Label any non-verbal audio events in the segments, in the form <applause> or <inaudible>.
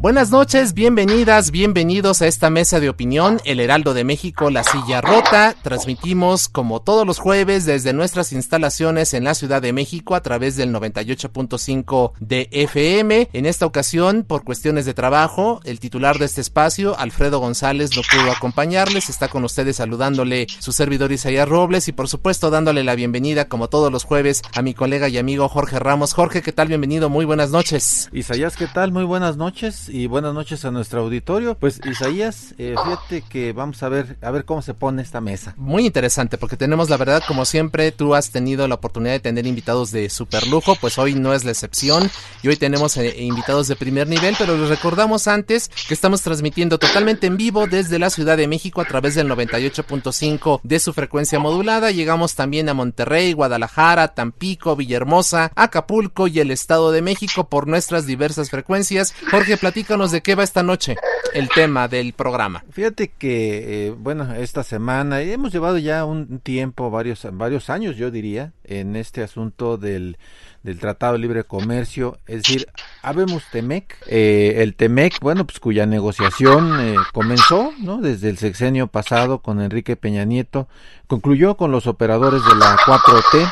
Buenas noches, bienvenidas, bienvenidos a esta mesa de opinión, El Heraldo de México, La Silla Rota. Transmitimos como todos los jueves desde nuestras instalaciones en la Ciudad de México a través del 98.5 de FM. En esta ocasión, por cuestiones de trabajo, el titular de este espacio, Alfredo González, no pudo acompañarles. Está con ustedes saludándole su servidor Isaías Robles y por supuesto dándole la bienvenida como todos los jueves a mi colega y amigo Jorge Ramos. Jorge, ¿qué tal? Bienvenido, muy buenas noches. Isaías, ¿qué tal? Muy buenas noches y buenas noches a nuestro auditorio. Pues Isaías, eh, fíjate que vamos a ver a ver cómo se pone esta mesa. Muy interesante porque tenemos la verdad como siempre tú has tenido la oportunidad de tener invitados de super lujo, pues hoy no es la excepción y hoy tenemos eh, invitados de primer nivel, pero les recordamos antes que estamos transmitiendo totalmente en vivo desde la Ciudad de México a través del 98.5 de su frecuencia modulada. Llegamos también a Monterrey, Guadalajara, Tampico, Villahermosa, Acapulco y el Estado de México por nuestras diversas frecuencias. Jorge, platícanos de qué va esta noche el tema del programa. Fíjate que, eh, bueno, esta semana hemos llevado ya un tiempo, varios, varios años, yo diría, en este asunto del, del Tratado de Libre Comercio, es decir, habemos Temec, eh, el Temec, bueno, pues cuya negociación eh, comenzó, ¿no? Desde el sexenio pasado con Enrique Peña Nieto, concluyó con los operadores de la 4T,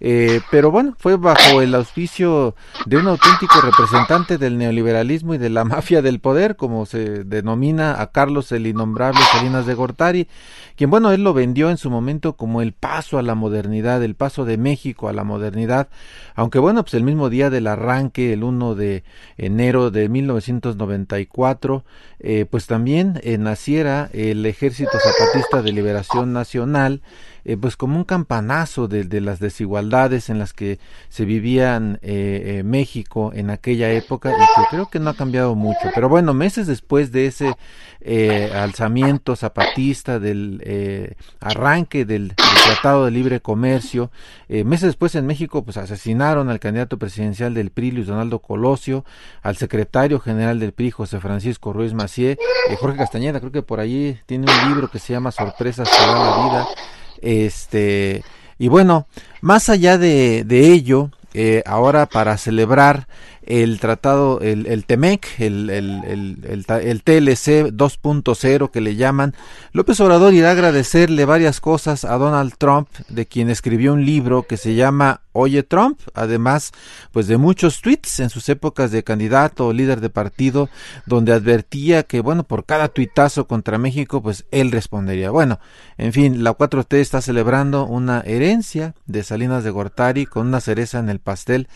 eh, pero bueno, fue bajo el auspicio de un auténtico representante del neoliberalismo y de la <laughs> mafia del poder, como se denomina a Carlos el innombrable Salinas de Gortari, quien bueno, él lo vendió en su momento como el paso a la modernidad, el paso de México a la modernidad, aunque bueno, pues el mismo día del arranque, el 1 de enero de 1994, eh, pues también eh, naciera el Ejército Zapatista de Liberación Nacional, eh, pues como un campanazo de, de, las desigualdades en las que se vivían eh, eh, México en aquella época y que creo que no ha cambiado mucho. Pero bueno, meses después de ese eh, alzamiento zapatista, del eh, arranque del, Tratado de Libre Comercio, meses después en México pues asesinaron al candidato presidencial del PRI, Luis Donaldo Colosio, al secretario general del PRI, José Francisco Ruiz Macié, Jorge Castañeda, creo que por ahí tiene un libro que se llama Sorpresas da la vida. Este, y bueno, más allá de, de ello, eh, ahora para celebrar el tratado, el, el TEMEC, el, el, el, TLC 2.0 que le llaman, López Obrador irá a agradecerle varias cosas a Donald Trump, de quien escribió un libro que se llama Oye Trump, además pues de muchos tweets en sus épocas de candidato o líder de partido, donde advertía que bueno, por cada tuitazo contra México, pues él respondería. Bueno, en fin, la 4T está celebrando una herencia de Salinas de Gortari con una cereza en el pastel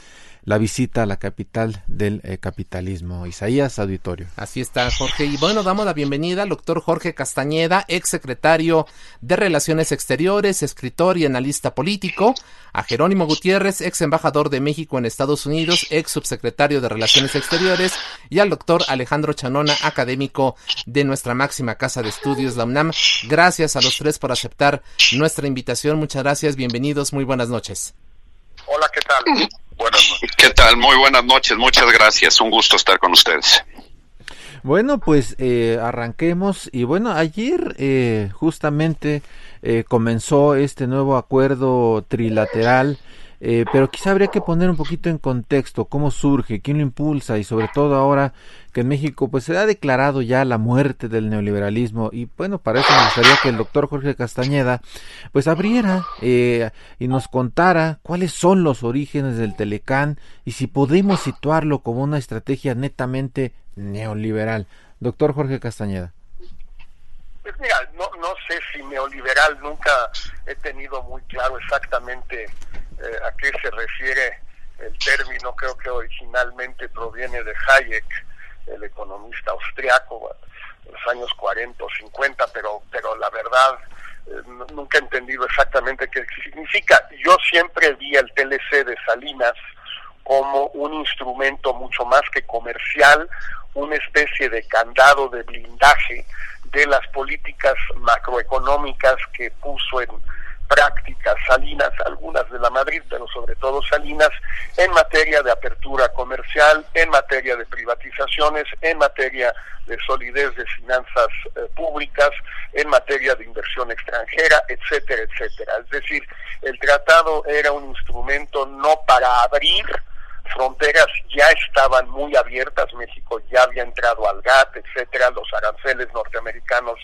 la visita a la capital del eh, capitalismo. Isaías Auditorio. Así está, Jorge. Y bueno, damos la bienvenida al doctor Jorge Castañeda, ex secretario de Relaciones Exteriores, escritor y analista político, a Jerónimo Gutiérrez, ex embajador de México en Estados Unidos, ex subsecretario de Relaciones Exteriores, y al doctor Alejandro Chanona, académico de nuestra máxima casa de estudios, la UNAM. Gracias a los tres por aceptar nuestra invitación. Muchas gracias, bienvenidos, muy buenas noches. Hola, ¿qué tal? Buenas noches. ¿Qué tal? Muy buenas noches, muchas gracias. Un gusto estar con ustedes. Bueno, pues eh, arranquemos y bueno, ayer eh, justamente eh, comenzó este nuevo acuerdo trilateral eh, pero quizá habría que poner un poquito en contexto cómo surge, quién lo impulsa y sobre todo ahora que en México pues se ha declarado ya la muerte del neoliberalismo y bueno, para eso me gustaría que el doctor Jorge Castañeda pues abriera eh, y nos contara cuáles son los orígenes del Telecán y si podemos situarlo como una estrategia netamente neoliberal. Doctor Jorge Castañeda. Pues mira, no, no sé si neoliberal nunca he tenido muy claro exactamente eh, a qué se refiere el término, creo que originalmente proviene de Hayek, el economista austriaco, en los años 40 o 50, pero, pero la verdad eh, nunca he entendido exactamente qué significa. Yo siempre vi el TLC de Salinas como un instrumento mucho más que comercial, una especie de candado de blindaje de las políticas macroeconómicas que puso en prácticas Salinas, algunas de la Madrid, pero sobre todo Salinas, en materia de apertura comercial, en materia de privatizaciones, en materia de solidez de finanzas eh, públicas, en materia de inversión extranjera, etcétera, etcétera. Es decir, el tratado era un instrumento no para abrir fronteras ya estaban muy abiertas, México ya había entrado al GATT, etcétera, los aranceles norteamericanos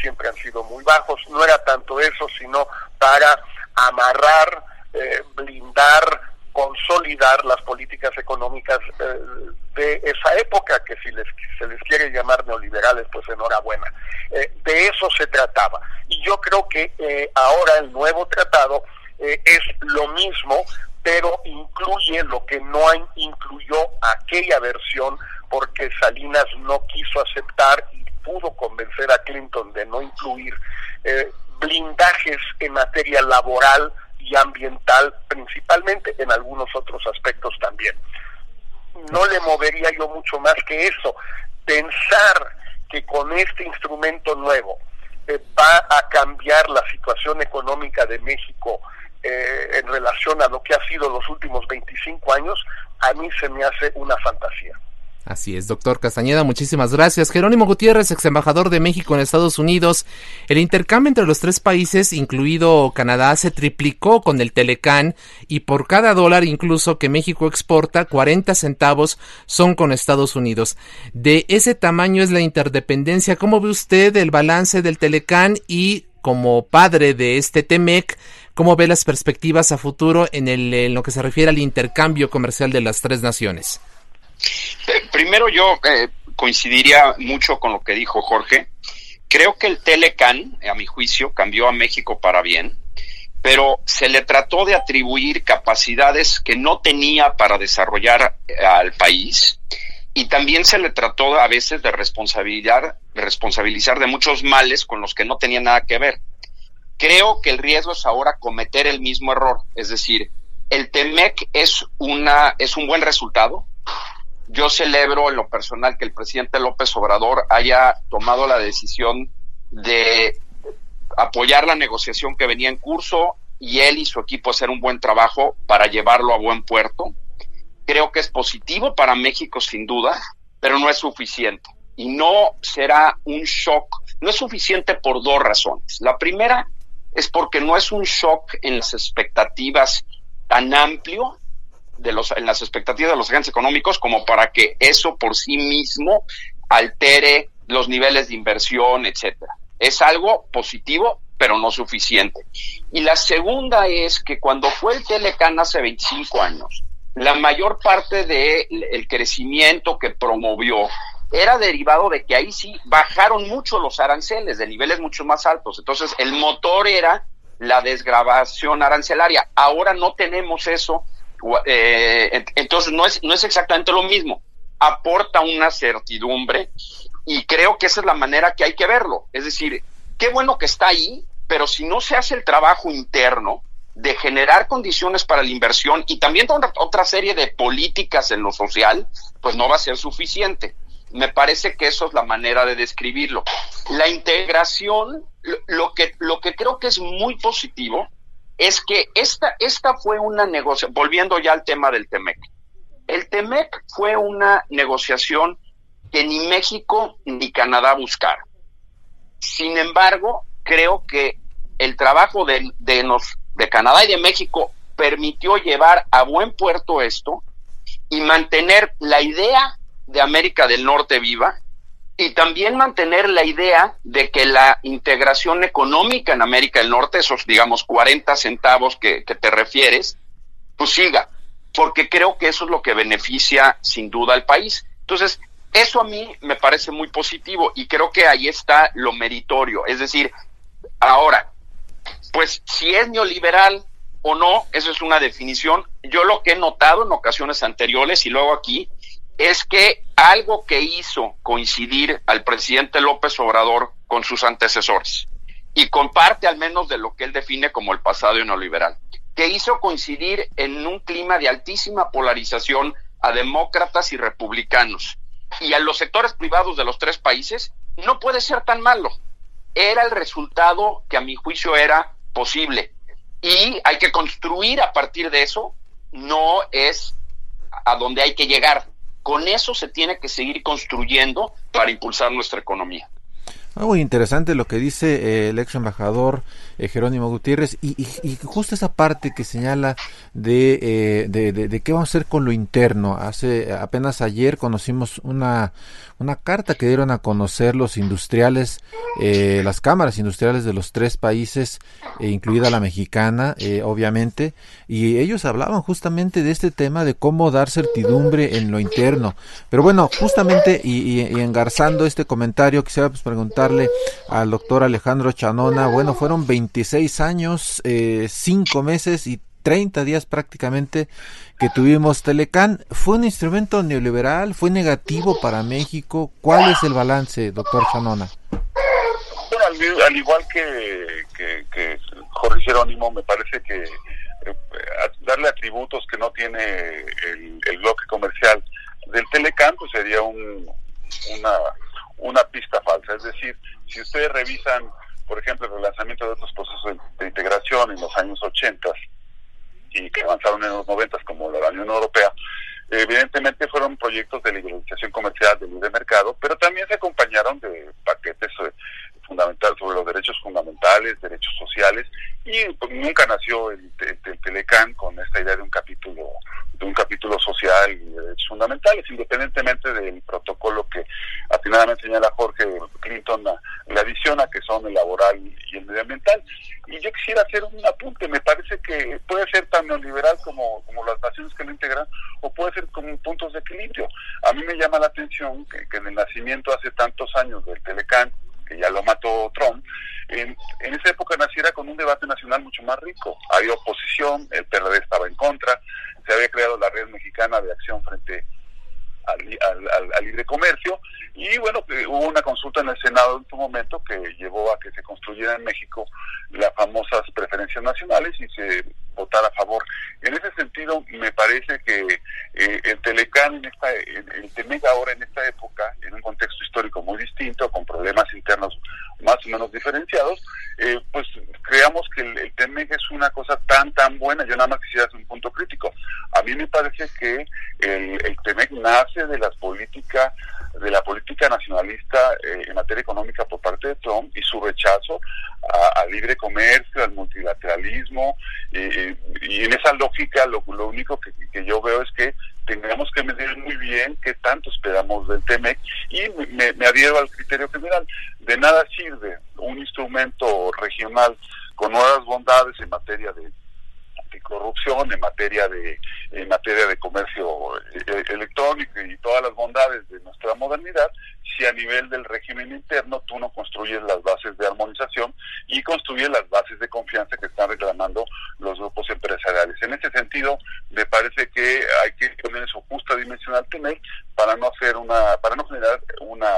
siempre han sido muy bajos, no era tanto eso, sino para amarrar, eh, blindar, consolidar las políticas económicas eh, de esa época, que si les, se les quiere llamar neoliberales, pues enhorabuena. Eh, de eso se trataba. Y yo creo que ahora el nuevo tratado es lo mismo, pero incluye lo que no incluyó aquella versión porque Salinas no quiso aceptar y pudo convencer a Clinton de no incluir eh, blindajes en materia laboral y ambiental principalmente, en algunos otros aspectos también. No le movería yo mucho más que eso. Pensar que con este instrumento nuevo eh, va a cambiar la situación económica de México eh, en relación a lo que ha sido los últimos 25 años, a mí se me hace una fantasía. Así es, doctor Castañeda, muchísimas gracias. Jerónimo Gutiérrez, ex embajador de México en Estados Unidos. El intercambio entre los tres países, incluido Canadá, se triplicó con el Telecán y por cada dólar incluso que México exporta, 40 centavos son con Estados Unidos. De ese tamaño es la interdependencia. ¿Cómo ve usted el balance del Telecán y como padre de este TEMEC, ¿Cómo ve las perspectivas a futuro en, el, en lo que se refiere al intercambio comercial de las tres naciones? Eh, primero yo eh, coincidiría mucho con lo que dijo Jorge. Creo que el Telecan, a mi juicio, cambió a México para bien, pero se le trató de atribuir capacidades que no tenía para desarrollar eh, al país y también se le trató a veces de responsabilizar, responsabilizar de muchos males con los que no tenía nada que ver. Creo que el riesgo es ahora cometer el mismo error, es decir, el TEMEC es, una, es un buen resultado. Yo celebro en lo personal que el presidente López Obrador haya tomado la decisión de apoyar la negociación que venía en curso y él y su equipo hacer un buen trabajo para llevarlo a buen puerto. Creo que es positivo para México sin duda, pero no es suficiente. Y no será un shock, no es suficiente por dos razones. La primera es porque no es un shock en las expectativas tan amplio de los, en las expectativas de los agentes económicos como para que eso por sí mismo altere los niveles de inversión, etcétera. Es algo positivo, pero no suficiente. Y la segunda es que cuando fue el Telecan hace 25 años, la mayor parte del el crecimiento que promovió era derivado de que ahí sí bajaron mucho los aranceles de niveles mucho más altos. Entonces, el motor era la desgrabación arancelaria. Ahora no tenemos eso. Eh, entonces, no es, no es exactamente lo mismo. Aporta una certidumbre y creo que esa es la manera que hay que verlo. Es decir, qué bueno que está ahí, pero si no se hace el trabajo interno, de generar condiciones para la inversión y también otra, otra serie de políticas en lo social, pues no va a ser suficiente. Me parece que eso es la manera de describirlo. La integración, lo que, lo que creo que es muy positivo es que esta, esta fue una negociación, volviendo ya al tema del TEMEC. El TEMEC fue una negociación que ni México ni Canadá buscaron. Sin embargo, creo que el trabajo de, de, nos, de Canadá y de México permitió llevar a buen puerto esto y mantener la idea de América del Norte viva y también mantener la idea de que la integración económica en América del Norte, esos digamos 40 centavos que, te refieres, pues siga, porque creo que eso es lo que beneficia sin duda al país. Entonces, Eso a mí me parece muy positivo y creo que ahí está lo meritorio. Es decir, ahora, pues si es neoliberal o no, eso es una definición. Yo lo que he notado en ocasiones anteriores y luego aquí es que algo que hizo coincidir al presidente López Obrador con sus antecesores y comparte al menos de lo que él define como el pasado neoliberal, que hizo coincidir en un clima de altísima polarización a demócratas y republicanos y a los sectores privados de los tres países, no puede ser tan malo. Era el resultado que a mi juicio era posible. Y hay que construir a partir de eso, no es a donde hay que llegar. Con eso se tiene que seguir construyendo para impulsar nuestra economía. Muy interesante lo que dice eh, el ex embajador eh, Jerónimo Gutiérrez y, justo esa parte que señala de, eh, de, de, qué vamos a hacer con lo interno. Hace apenas ayer conocimos una, una carta que dieron a conocer los industriales, las cámaras industriales de los tres países, incluida la mexicana, obviamente, y ellos hablaban justamente de este tema de cómo dar certidumbre en lo interno. Pero bueno, justamente y, y engarzando este comentario, quisiera pues, preguntar al doctor Alejandro Chanona. Bueno, fueron 26 años, eh, 5 meses y 30 días prácticamente que tuvimos Telecán. ¿Fue un instrumento neoliberal? ¿Fue negativo para México? ¿Cuál es el balance, doctor Chanona? Bueno, al, igual que, que, Jorge Jerónimo, me parece que eh, darle atributos que no tiene el, bloque comercial del Telecán pues sería un, una una pista falsa. Es decir, si ustedes revisan, por ejemplo, el relanzamiento de otros procesos de, integración en los años 80 y que avanzaron en los 90 como la Unión Europea, evidentemente fueron proyectos de liberalización comercial, de libre mercado, pero también se acompañaron de paquetes fundamentales sobre los derechos fundamentales, derechos sociales, y pues, nunca nació el, el, Telecán con esta idea de un capítulo de un capítulo social y derechos fundamentales, independientemente del protocolo que atinadamente señala Jorge Clinton le adiciona, que son el laboral y el medioambiental. Y yo quisiera hacer un apunte, me parece que puede ser tan neoliberal como, como las naciones que lo integran, o puede ser como puntos de equilibrio. A mí me llama la atención que, que en el nacimiento hace tantos años del Telecán, que ya lo mató Trump, en, esa época naciera con un debate nacional mucho más rico. Había oposición, el PRD estaba en contra, se había creado la red mexicana de acción frente al, libre comercio y bueno, hubo una consulta en el Senado en su momento que llevó a que se construyera en México las famosas preferencias nacionales y se votara a favor. En ese sentido, me parece que eh, el Telecán, en esta, el, TEMEC ahora en esta época, en un contexto histórico muy distinto, con problemas internos más o menos diferenciados, eh, pues creamos que el, el TEMEC es una cosa tan, tan buena. Yo nada más quisiera hacer un punto crítico. A mí me parece que el, el TEMEC nace de las políticas de la política nacionalista eh, en materia económica por parte de Trump y su rechazo al libre comercio, al multilateralismo, y en esa lógica lo, lo único que, yo veo es que tendríamos que medir muy bien qué tanto esperamos del TEMEC y me, me adhiero al criterio general. De nada sirve un instrumento regional con nuevas bondades en materia de corrupción en materia de en materia de comercio eh, electrónico y todas las bondades de nuestra modernidad si a nivel del régimen interno tú no construyes las bases de armonización y construyes las bases de confianza que están reclamando los grupos empresariales. En ese sentido, me parece que hay que poner su justa dimensión al tener para no hacer una, para no generar una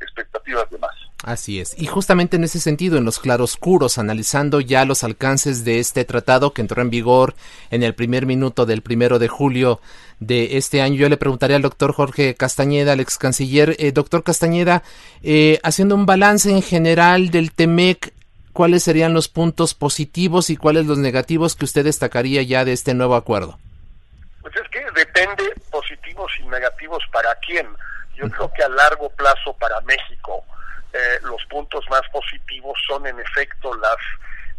expectativas de más. Así es. Y justamente en ese sentido, en los claroscuros, analizando ya los alcances de este tratado que entró en vigor en el primer minuto del primero de julio de este año. Yo le preguntaré al doctor Jorge Castañeda, al ex canciller. Eh, doctor Castañeda, eh, haciendo un balance en general del TEMEC, ¿cuáles serían los puntos positivos y cuáles los negativos que usted destacaría ya de este nuevo acuerdo? Pues es que depende positivos y negativos para quién. Yo creo que a largo plazo para México eh, los puntos más positivos son en efecto las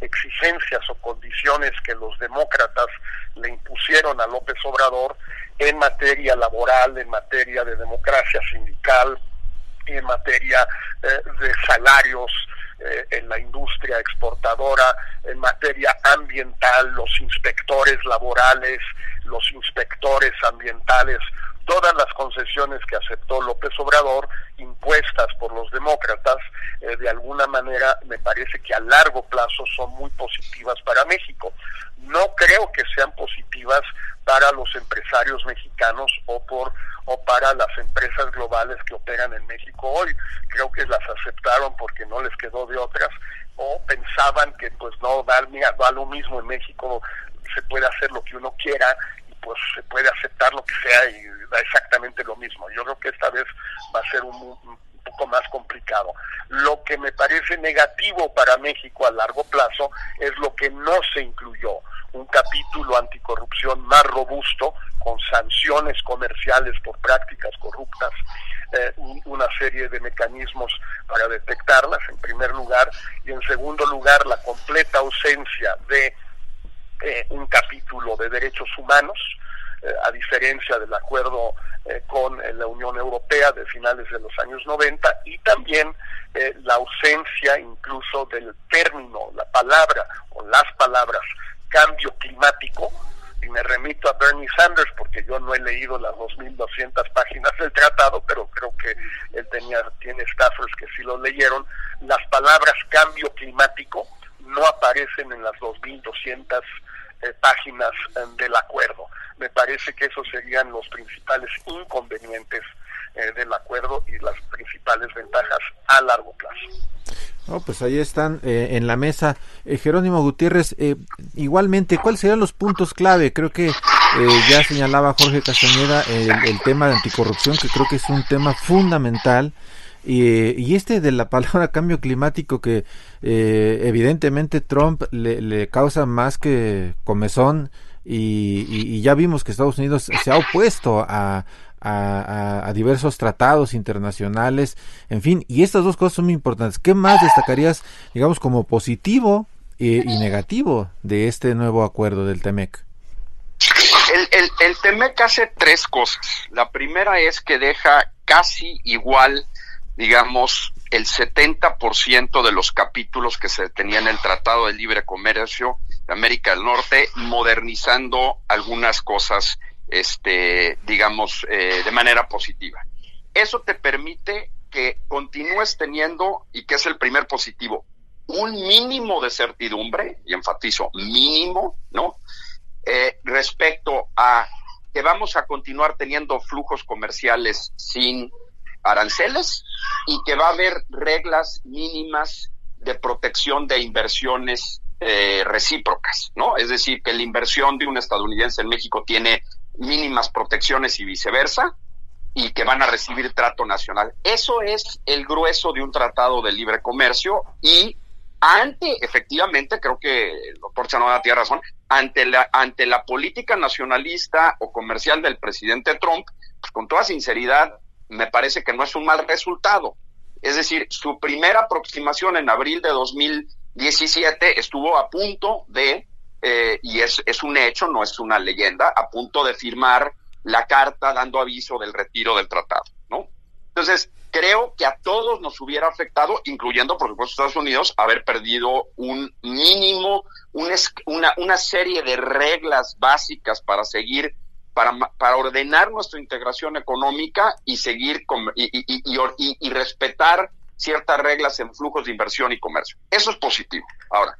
exigencias o condiciones que los demócratas le impusieron a López Obrador en materia laboral, en materia de democracia sindical, en materia eh, de salarios eh, en la industria exportadora, en materia ambiental, los inspectores laborales, los inspectores ambientales todas las concesiones que aceptó López Obrador, impuestas por los demócratas, eh, de alguna manera me parece que a largo plazo son muy positivas para México. No creo que sean positivas para los empresarios mexicanos o por o para las empresas globales que operan en México hoy. Creo que las aceptaron porque no les quedó de otras o pensaban que pues no da, da lo mismo en México, se puede hacer lo que uno quiera pues se puede aceptar lo que sea y da exactamente lo mismo. Yo creo que esta vez va a ser un, un poco más complicado. Lo que me parece negativo para México a largo plazo es lo que no se incluyó un capítulo anticorrupción más robusto, con sanciones comerciales por prácticas corruptas, eh, una serie de mecanismos para detectarlas, en primer lugar, y en segundo lugar, la completa ausencia de eh, un capítulo de derechos humanos, eh, a diferencia del acuerdo con la Unión Europea de finales de los años 90, y también la ausencia incluso del término, la palabra o las palabras cambio climático, y me remito a Bernie Sanders porque yo no he leído las 2.200 páginas del tratado, pero creo que él tenía, tiene staffers que sí lo leyeron, las palabras cambio climático no aparecen en las 2.200 eh, páginas eh, del acuerdo. Me parece que esos serían los principales inconvenientes eh, del acuerdo y las principales ventajas a largo plazo. Oh, pues ahí están eh, en la mesa. Jerónimo Gutiérrez, eh, igualmente, ¿cuáles serían los puntos clave? Creo que ya señalaba Jorge Castañeda el, tema de anticorrupción, que creo que es un tema fundamental. Y, este de la palabra <laughs> cambio climático que evidentemente Trump le, causa más que comezón y, ya vimos que Estados Unidos se ha opuesto a, a, diversos tratados internacionales, en fin, y estas dos cosas son muy importantes. ¿Qué más destacarías, digamos, como positivo y, negativo de este nuevo acuerdo del TEMEC? El, el, el TEMEC hace tres cosas. La primera es que deja casi igual, digamos, el 70% de los capítulos que se tenían en el Tratado de Libre Comercio de América del Norte, modernizando algunas cosas este, digamos, eh, de manera positiva. Eso te permite que continúes teniendo, y que es el primer positivo, un mínimo de certidumbre, y enfatizo, mínimo, ¿no? Eh, respecto a que vamos a continuar teniendo flujos comerciales sin aranceles y que va a haber reglas mínimas de protección de inversiones eh, recíprocas, ¿no? Es decir, que la inversión de un estadounidense en México tiene mínimas protecciones y viceversa, y que van a recibir trato nacional. Eso es el grueso de un tratado de libre comercio y ante, efectivamente, creo que el doctor Chanoda tiene razón, ante la, ante la política nacionalista o comercial del presidente Trump, pues con toda sinceridad, me parece que no es un mal resultado. Es decir, su primera aproximación en abril de 2017 estuvo a punto de eh, y es, es un hecho, no es una leyenda, a punto de firmar la carta dando aviso del retiro del tratado, ¿no? Entonces, creo que a todos nos hubiera afectado, incluyendo, por supuesto, Estados Unidos, haber perdido un mínimo, una, una serie de reglas básicas para seguir, para, para ordenar nuestra integración económica y seguir con, y, y, y, y respetar ciertas reglas en flujos de inversión y comercio. Eso es positivo. Ahora,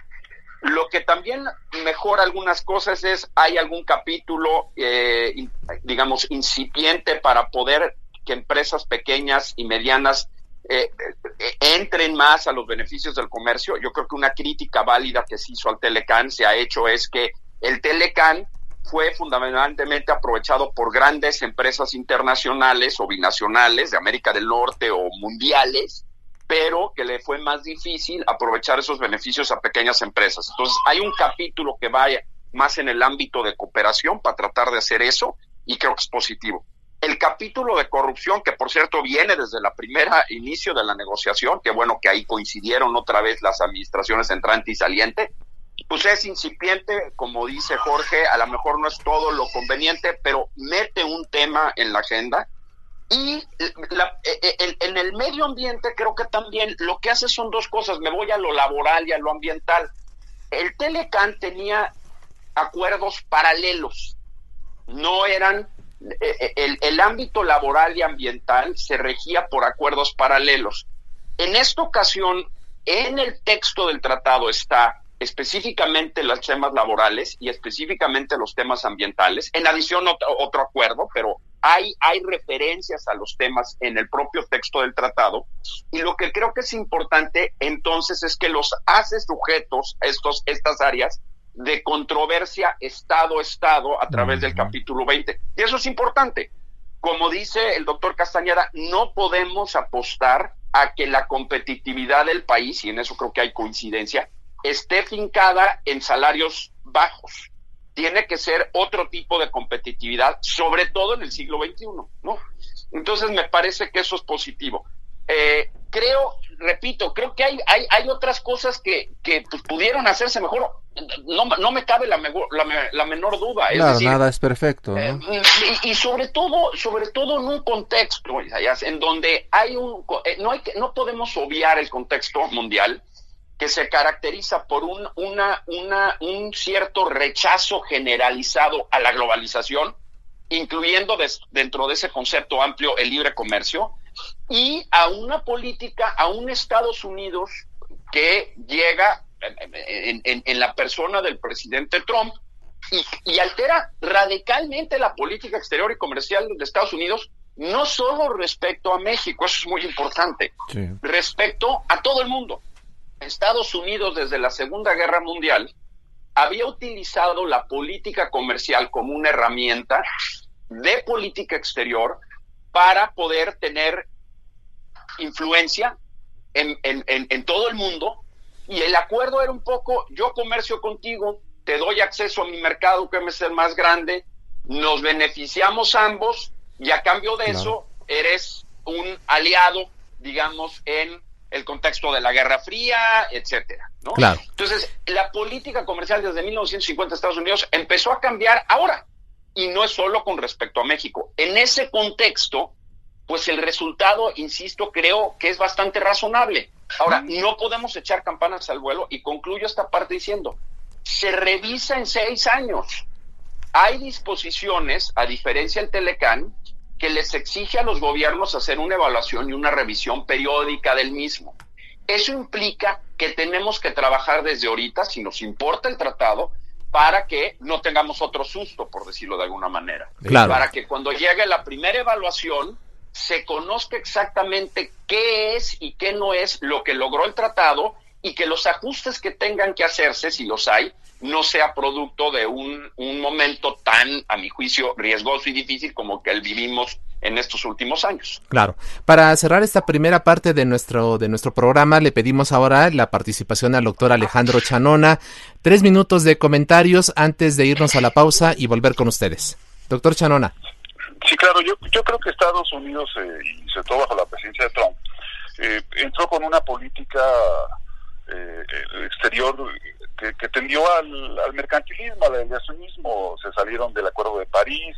lo que también mejora algunas cosas es, hay algún capítulo, eh, digamos, incipiente para poder que empresas pequeñas y medianas eh, eh, entren más a los beneficios del comercio. Yo creo que una crítica válida que se hizo al Telecan se ha hecho es que el Telecan fue fundamentalmente aprovechado por grandes empresas internacionales o binacionales de América del Norte o mundiales pero que le fue más difícil aprovechar esos beneficios a pequeñas empresas. Entonces, hay un capítulo que vaya más en el ámbito de cooperación para tratar de hacer eso y creo que es positivo. El capítulo de corrupción, que por cierto viene desde la primera inicio de la negociación, que bueno que ahí coincidieron otra vez las administraciones entrante y saliente, pues es incipiente, como dice Jorge, a lo mejor no es todo lo conveniente, pero mete un tema en la agenda y la, e, e, en el medio ambiente creo que también lo que hace son dos cosas, me voy a lo laboral y a lo ambiental. El Telecan tenía acuerdos paralelos, no eran eh, el, el ámbito laboral y ambiental se regía por acuerdos paralelos. En esta ocasión, en el texto del tratado está específicamente los temas laborales y específicamente los temas ambientales. En adición, otro, otro, acuerdo, pero hay, hay referencias a los temas en el propio texto del tratado. Y lo que creo que es importante entonces es que los hace sujetos estos, estas áreas de controversia Estado-Estado a través del capítulo 20. Y eso es importante. Como dice el doctor Castañeda, no podemos apostar a que la competitividad del país, y en eso creo que hay coincidencia, esté fincada en salarios bajos. Tiene que ser otro tipo de competitividad, sobre todo en el siglo XXI, ¿no? Entonces me parece que eso es positivo. Eh, creo, repito, creo que hay, hay, hay otras cosas que, que pues, pudieron hacerse mejor. No, no me cabe la, la, la menor duda. Es decir, nada es perfecto. Eh, y, y, sobre todo, sobre todo en un contexto, en donde hay un, eh, no hay que, no podemos obviar el contexto mundial que se caracteriza por un, una, una, un cierto rechazo generalizado a la globalización, incluyendo des, dentro de ese concepto amplio el libre comercio, y a una política, a un Estados Unidos que llega en, en, en la persona del presidente Trump y, y, altera radicalmente la política exterior y comercial de Estados Unidos, no solo respecto a México, eso es muy importante, sí. respecto a todo el mundo. Estados Unidos desde la Segunda Guerra Mundial había utilizado la política comercial como una herramienta de política exterior para poder tener influencia en, en, en, en, todo el mundo. Y el acuerdo era un poco, yo comercio contigo, te doy acceso a mi mercado que es el más grande, nos beneficiamos ambos y a cambio de eso eres un aliado, digamos, en el contexto de la Guerra Fría, etcétera, ¿no? Claro. Entonces, la política comercial desde 1950 Estados Unidos empezó a cambiar ahora y no es solo con respecto a México. En ese contexto, pues el resultado, insisto, creo que es bastante razonable. Ahora, no podemos echar campanas al vuelo y concluyo esta parte diciendo, se revisa en seis años. Hay disposiciones, a diferencia del Telecán, que les exige a los gobiernos hacer una evaluación y una revisión periódica del mismo. Eso implica que tenemos que trabajar desde ahorita, si nos importa el tratado, para que no tengamos otro susto, por decirlo de alguna manera. Claro. Para que cuando llegue la primera evaluación se conozca exactamente qué es y qué no es lo que logró el tratado y que los ajustes que tengan que hacerse, si los hay, no sea producto de un, un momento tan, a mi juicio, riesgoso y difícil como que el vivimos en estos últimos años. Claro. Para cerrar esta primera parte de nuestro, de nuestro programa, le pedimos ahora la participación al doctor Alejandro Chanona. Tres minutos de comentarios antes de irnos a la pausa y volver con ustedes. Doctor Chanona. Sí, claro, yo, yo creo que Estados Unidos, eh, y sobre todo bajo la presidencia de Trump, eh, entró con una política eh, exterior que, tendió al, mercantilismo, al aviacionismo, se salieron del Acuerdo de París,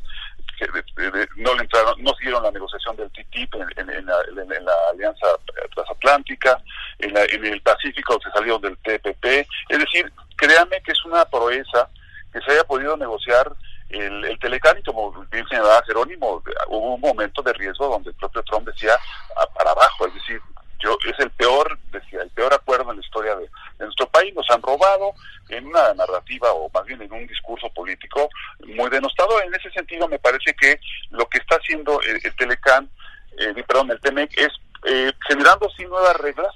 que de, no le entraron, no siguieron la negociación del TTIP en, en, la, Alianza Transatlántica, en, la, el Pacífico se salieron del TPP, es decir, créanme que es una proeza que se haya podido negociar el, el Telecán y como bien señalaba Jerónimo, hubo un momento de riesgo donde el propio Trump decía a, para abajo, es decir, yo es el peor, decía, el peor acuerdo en la historia de, de, nuestro país, nos han robado en una narrativa o más bien en un discurso político muy denostado. En ese sentido me parece que lo que está haciendo el, el Telecán, eh, perdón, el TEMEC es eh, generando sí nuevas reglas,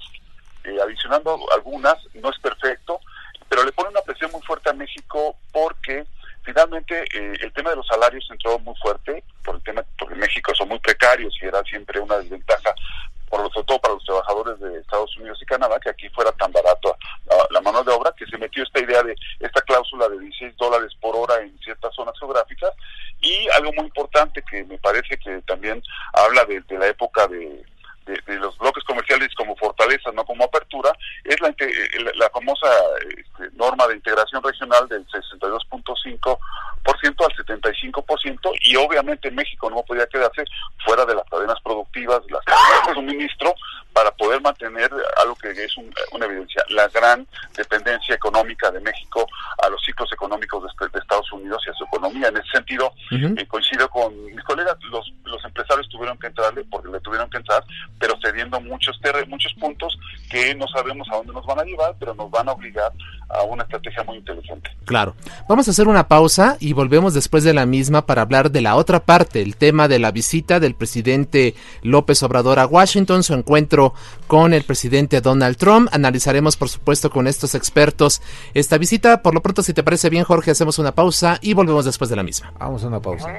eh, adicionando algunas, no es perfecto, pero le pone una presión muy fuerte a México porque finalmente eh, el tema de los salarios entró muy fuerte por el tema porque en México son muy precarios y era siempre una desventaja por sobre todo para los trabajadores de Estados Unidos y Canadá que aquí fuera tan barato la, la mano de obra que se metió esta idea de esta cláusula de 16 dólares por hora en ciertas zonas geográficas y algo muy importante que me parece que también habla de, de la época de de, de, los bloques comerciales como fortaleza, no como apertura, es la, la, la famosa este, norma de integración regional del 62.5% al 75% y obviamente México no podía quedarse fuera de las cadenas productivas, las cadenas de suministro para poder mantener algo que es un, una evidencia, la gran dependencia económica de México a los ciclos económicos de, de Estados Unidos Unidos y a su economía. En ese sentido, eh, coincido con mis colegas, los, los empresarios tuvieron que entrarle porque le tuvieron que entrar, pero cediendo muchos, muchos puntos que no sabemos a dónde nos van a llevar, pero nos van a obligar a una estrategia muy inteligente. Claro. Vamos a hacer una pausa y volvemos después de la misma para hablar de la otra parte, el tema de la visita del presidente López Obrador a Washington, su encuentro con el presidente Donald Trump. Analizaremos, por supuesto, con estos expertos esta visita. Por lo pronto, si te parece bien, Jorge, hacemos una pausa y volvemos después de la misma. Vamos a una pausa.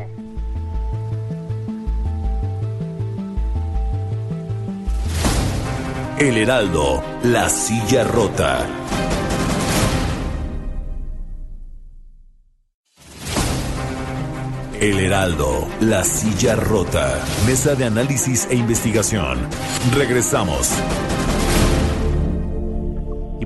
El Heraldo, la silla rota. El Heraldo, la silla rota. Mesa de análisis e investigación. Regresamos.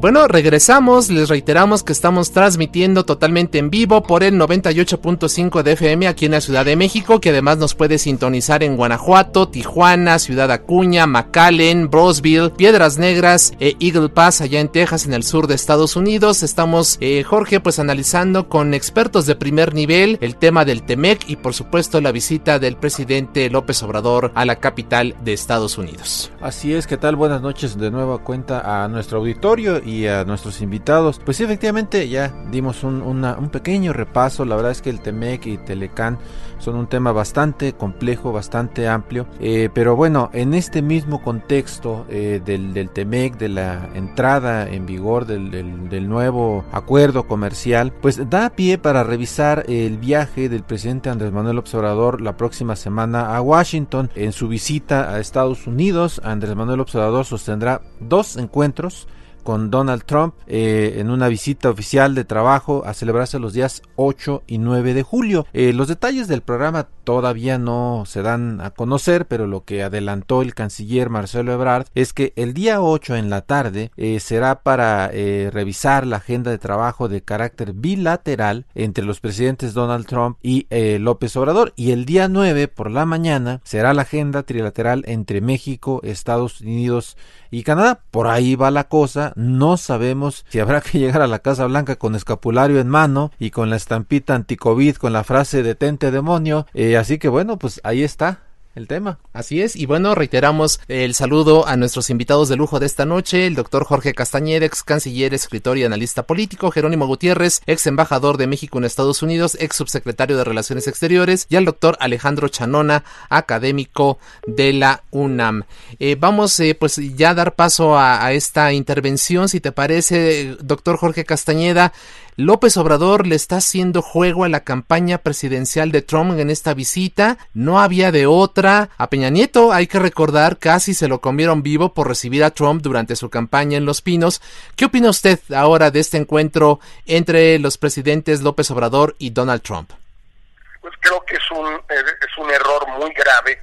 Bueno, regresamos, les reiteramos que estamos transmitiendo totalmente en vivo por el 98.5 de FM aquí en la Ciudad de México, que además nos puede sintonizar en Guanajuato, Tijuana, Ciudad Acuña, McAllen, Brosville, Piedras Negras, e Eagle Pass allá en Texas, en el sur de Estados Unidos. Estamos, eh, Jorge, pues analizando con expertos de primer nivel el tema del TEMEC y por supuesto la visita del presidente López Obrador a la capital de Estados Unidos. Así es, ¿qué tal? Buenas noches de nueva cuenta a nuestro auditorio y a nuestros invitados. Pues sí, efectivamente ya dimos un, pequeño repaso. La verdad es que el Temec y Telecán son un tema bastante complejo, bastante amplio. Eh, pero bueno, en este mismo contexto eh, del, del, TEMEC, de la entrada en vigor del, del, nuevo acuerdo comercial, pues da pie para revisar el viaje del presidente Andrés Manuel Observador la próxima semana a Washington. En su visita a Estados Unidos, Andrés Manuel Observador sostendrá dos encuentros con Donald Trump eh, en una visita oficial de trabajo a celebrarse los días 8 y 9 de julio. Eh, los detalles del programa todavía no se dan a conocer, pero lo que adelantó el canciller Marcelo Ebrard es que el día 8 en la tarde eh, será para revisar la agenda de trabajo de carácter bilateral entre los presidentes Donald Trump y López Obrador y el día 9 por la mañana será la agenda trilateral entre México, Estados Unidos y Canadá. Por ahí va la cosa no sabemos si habrá que llegar a la Casa Blanca con escapulario en mano y con la estampita anti-COVID con la frase detente demonio. Eh, así que bueno, pues ahí está el tema. Así es, y bueno, reiteramos el saludo a nuestros invitados de lujo de esta noche, el doctor Jorge Castañeda, ex canciller, escritor y analista político, Jerónimo Gutiérrez, ex embajador de México en Estados Unidos, ex subsecretario de Relaciones Exteriores, y al doctor Alejandro Chanona, académico de la UNAM. Eh, vamos eh, pues ya a dar paso a, a esta intervención, si te parece, doctor Jorge Castañeda. López Obrador le está haciendo juego a la campaña presidencial de Trump en esta visita. No había de otra. A Peña Nieto, hay que recordar, casi se lo comieron vivo por recibir a Trump durante su campaña en Los Pinos. ¿Qué opina usted ahora de este encuentro entre los presidentes López Obrador y Donald Trump? Pues creo que es un, es un error muy grave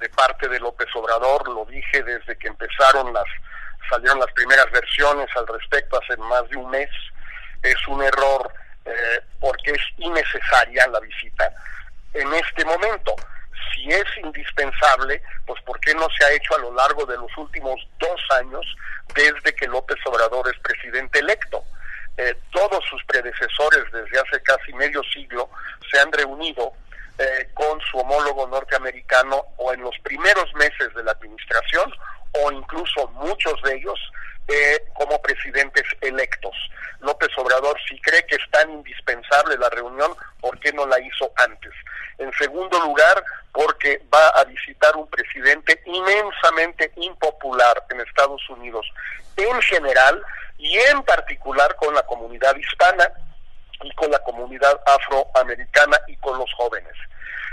de parte de López Obrador. Lo dije desde que empezaron las, salieron las primeras versiones al respecto hace más de un mes es un error eh, porque es innecesaria la visita en este momento. Si es indispensable, pues ¿por qué no se ha hecho a lo largo de los últimos dos años desde que López Obrador es presidente electo? Eh, todos sus predecesores desde hace casi medio siglo se han reunido eh, con su homólogo norteamericano o en los primeros meses de la administración o incluso muchos de ellos eh, como presidentes electos. López Obrador, si cree que es tan indispensable la reunión, ¿por qué no la hizo antes? En segundo lugar, porque va a visitar un presidente inmensamente impopular en Estados Unidos en general y en particular con la comunidad hispana y con la comunidad afroamericana y con los jóvenes.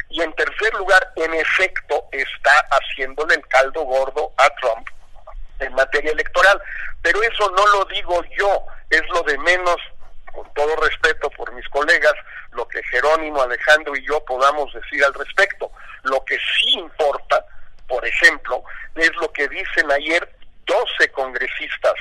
Y en tercer lugar, en efecto, está haciéndole el caldo gordo a Trump en materia electoral. Pero eso no lo digo yo, es lo de menos, con todo respeto por mis colegas, lo que Jerónimo, Alejandro y yo podamos decir al respecto. Lo que sí importa, por ejemplo, es lo que dicen ayer 12 congresistas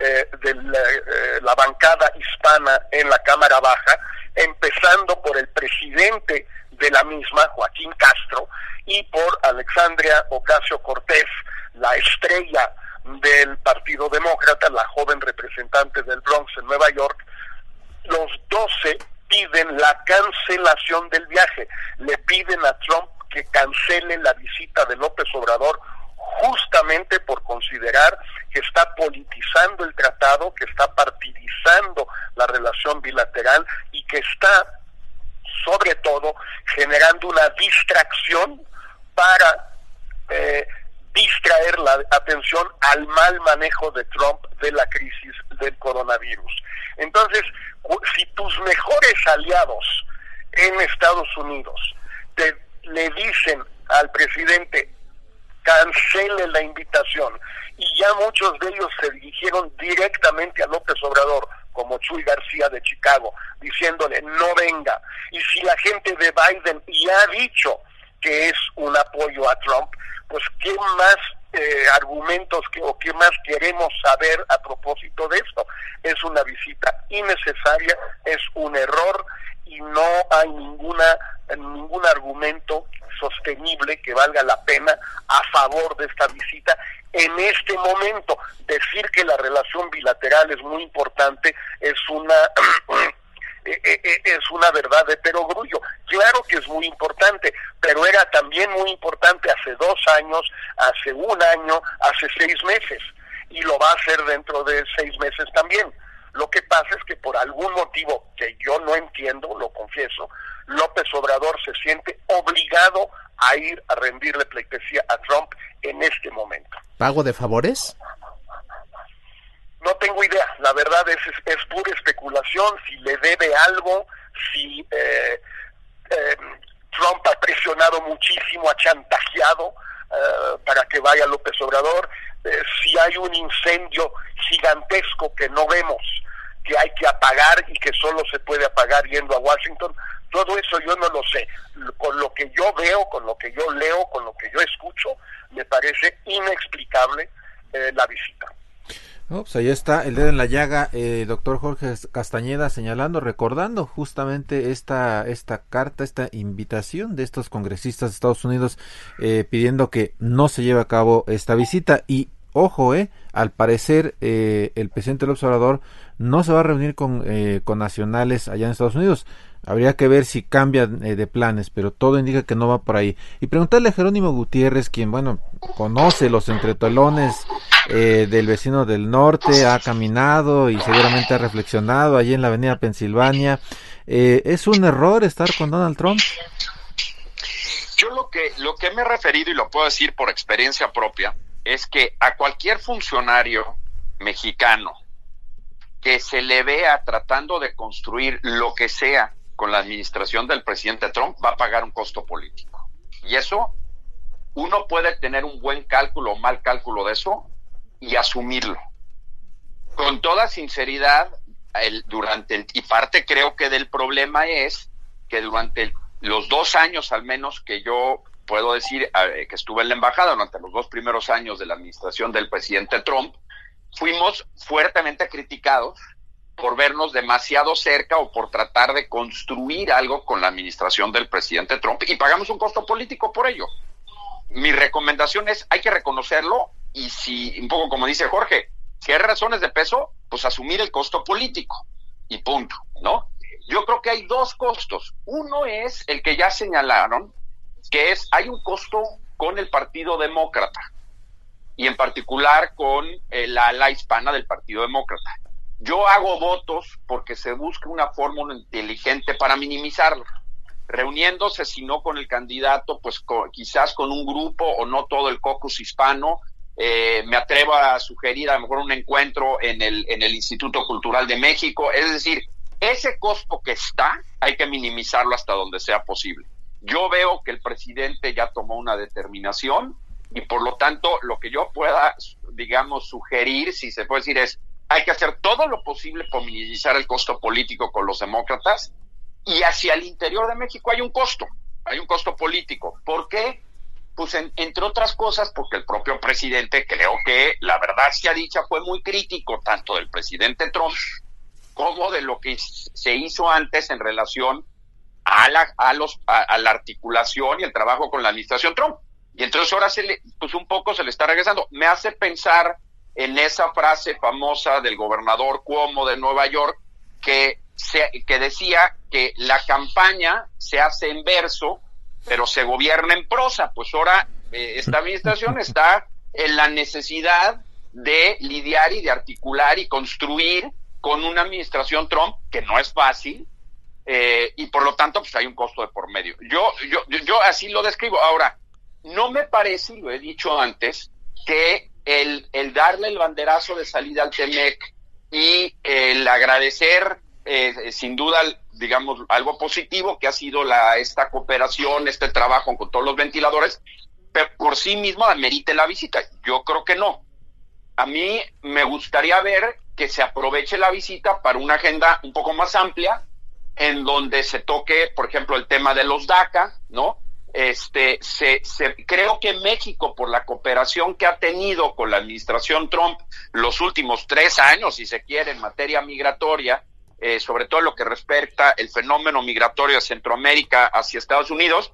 eh, de la, eh, la bancada hispana en la Cámara Baja, empezando por el presidente de la misma, Joaquín Castro, y por Alexandria Ocasio Cortés, la estrella del Partido Demócrata, la joven representante del Bronx en Nueva York, los 12 piden la cancelación del viaje, le piden a Trump que cancele la visita de López Obrador justamente por considerar que está politizando el tratado, que está partidizando la relación bilateral y que está, sobre todo, generando una distracción para eh, distraer la atención al mal manejo de Trump de la crisis del coronavirus. Entonces, si tus mejores aliados en Estados Unidos te, le dicen al presidente cancele la invitación y ya muchos de ellos se dirigieron directamente a López Obrador como Chuy García de Chicago, diciéndole no venga. Y si la gente de Biden ya ha dicho que es un apoyo a Trump, pues qué más eh, argumentos que, o qué más queremos saber a propósito de esto. Es una visita innecesaria, es un error y no hay ninguna ningún argumento sostenible que valga la pena a favor de esta visita en este momento. Decir que la relación bilateral es muy importante es una <clears throat> es una verdad de perogrullo. Claro que es muy importante, pero era también muy importante hace dos años, hace un año, hace seis meses, y lo va a hacer dentro de seis meses también. Lo que pasa es que por algún motivo que yo no entiendo, lo confieso, López Obrador se siente obligado a ir a rendirle pleitesía a Trump en este momento. ¿Pago de favores? No tengo idea, la verdad es, es, pura especulación, si le debe algo, si eh, em, Trump ha presionado muchísimo, ha chantajeado eh, para que vaya López Obrador, eh, si hay un incendio gigantesco que no vemos, que hay que apagar y que solo se puede apagar yendo a Washington, todo eso yo no lo sé. Con lo que yo veo, con lo que yo leo, con lo que yo escucho, me parece inexplicable eh, la visita. Pues ahí está el dedo en la llaga, eh, doctor Jorge Castañeda señalando, recordando justamente esta, esta carta, esta invitación de estos congresistas de Estados Unidos eh, pidiendo que no se lleve a cabo esta visita. Y ojo, eh, al parecer eh, el presidente López Obrador no se va a reunir con, eh, con nacionales allá en Estados Unidos. Habría que ver si cambia eh, de planes, pero todo indica que no va por ahí. Y preguntarle a Jerónimo Gutiérrez, quien, bueno, conoce los entretelones eh, del vecino del norte, ha caminado y seguramente ha reflexionado allí en la avenida Pensilvania. Eh, ¿Es un error estar con Donald Trump? Yo lo que, lo que me he referido, y lo puedo decir por experiencia propia, es que a cualquier funcionario mexicano que se le vea tratando de construir lo que sea con la administración del presidente Trump va a pagar un costo político. Y eso, uno puede tener un buen cálculo o mal cálculo de eso y asumirlo. Con toda sinceridad, el, durante el, y parte creo que del problema es que durante los dos años al menos que yo puedo decir que estuve en la embajada, durante los dos primeros años de la administración del presidente Trump, fuimos fuertemente criticados por vernos demasiado cerca o por tratar de construir algo con la administración del presidente Trump y pagamos un costo político por ello. Mi recomendación es, hay que reconocerlo y si, un poco como dice Jorge, si hay razones de peso, pues asumir el costo político y punto, ¿no? Yo creo que hay dos costos. Uno es el que ya señalaron, que es, hay un costo con el Partido Demócrata y en particular con la ala hispana del Partido Demócrata. Yo hago votos porque se busque una fórmula inteligente para minimizarlo, reuniéndose, si no con el candidato, pues quizás con un grupo o no todo el caucus hispano. Eh, me atrevo a sugerir a lo mejor un encuentro en el, en el Instituto Cultural de México. Es decir, ese costo que está, hay que minimizarlo hasta donde sea posible. Yo veo que el presidente ya tomó una determinación y por lo tanto lo que yo pueda, digamos, sugerir, si se puede decir, es hay que hacer todo lo posible por minimizar el costo político con los demócratas y hacia el interior de México hay un costo, hay un costo político. ¿Por qué? Pues entre otras cosas porque el propio presidente creo que la verdad ha dicha fue muy crítico tanto del presidente Trump como de lo que se hizo antes en relación a la, a los, a, la articulación y el trabajo con la administración Trump. Y entonces ahora se le, pues un poco se le está regresando. Me hace pensar en esa frase famosa del gobernador Cuomo de Nueva York, que que decía que la campaña se hace en verso, pero se gobierna en prosa. Pues ahora eh, esta administración <laughs> está en la necesidad de lidiar y de articular y construir con una administración Trump que no es fácil eh, y por lo tanto pues hay un costo de por medio. Yo, yo, yo así lo describo. Ahora, no me parece, lo he dicho antes, que el, el darle el banderazo de salida al TEMEC y el agradecer eh, sin duda digamos algo positivo que ha sido la esta cooperación, este trabajo con todos los ventiladores, por sí mismo amerite la visita. Yo creo que no. A mí me gustaría ver que se aproveche la visita para una agenda un poco más amplia, en donde se toque, por ejemplo, el tema de los DACA, ¿no? Este, se, creo que México, por la cooperación que ha tenido con la administración Trump los últimos tres años, si se quiere, en materia migratoria, eh, sobre todo lo que respecta el fenómeno migratorio de Centroamérica hacia Estados Unidos,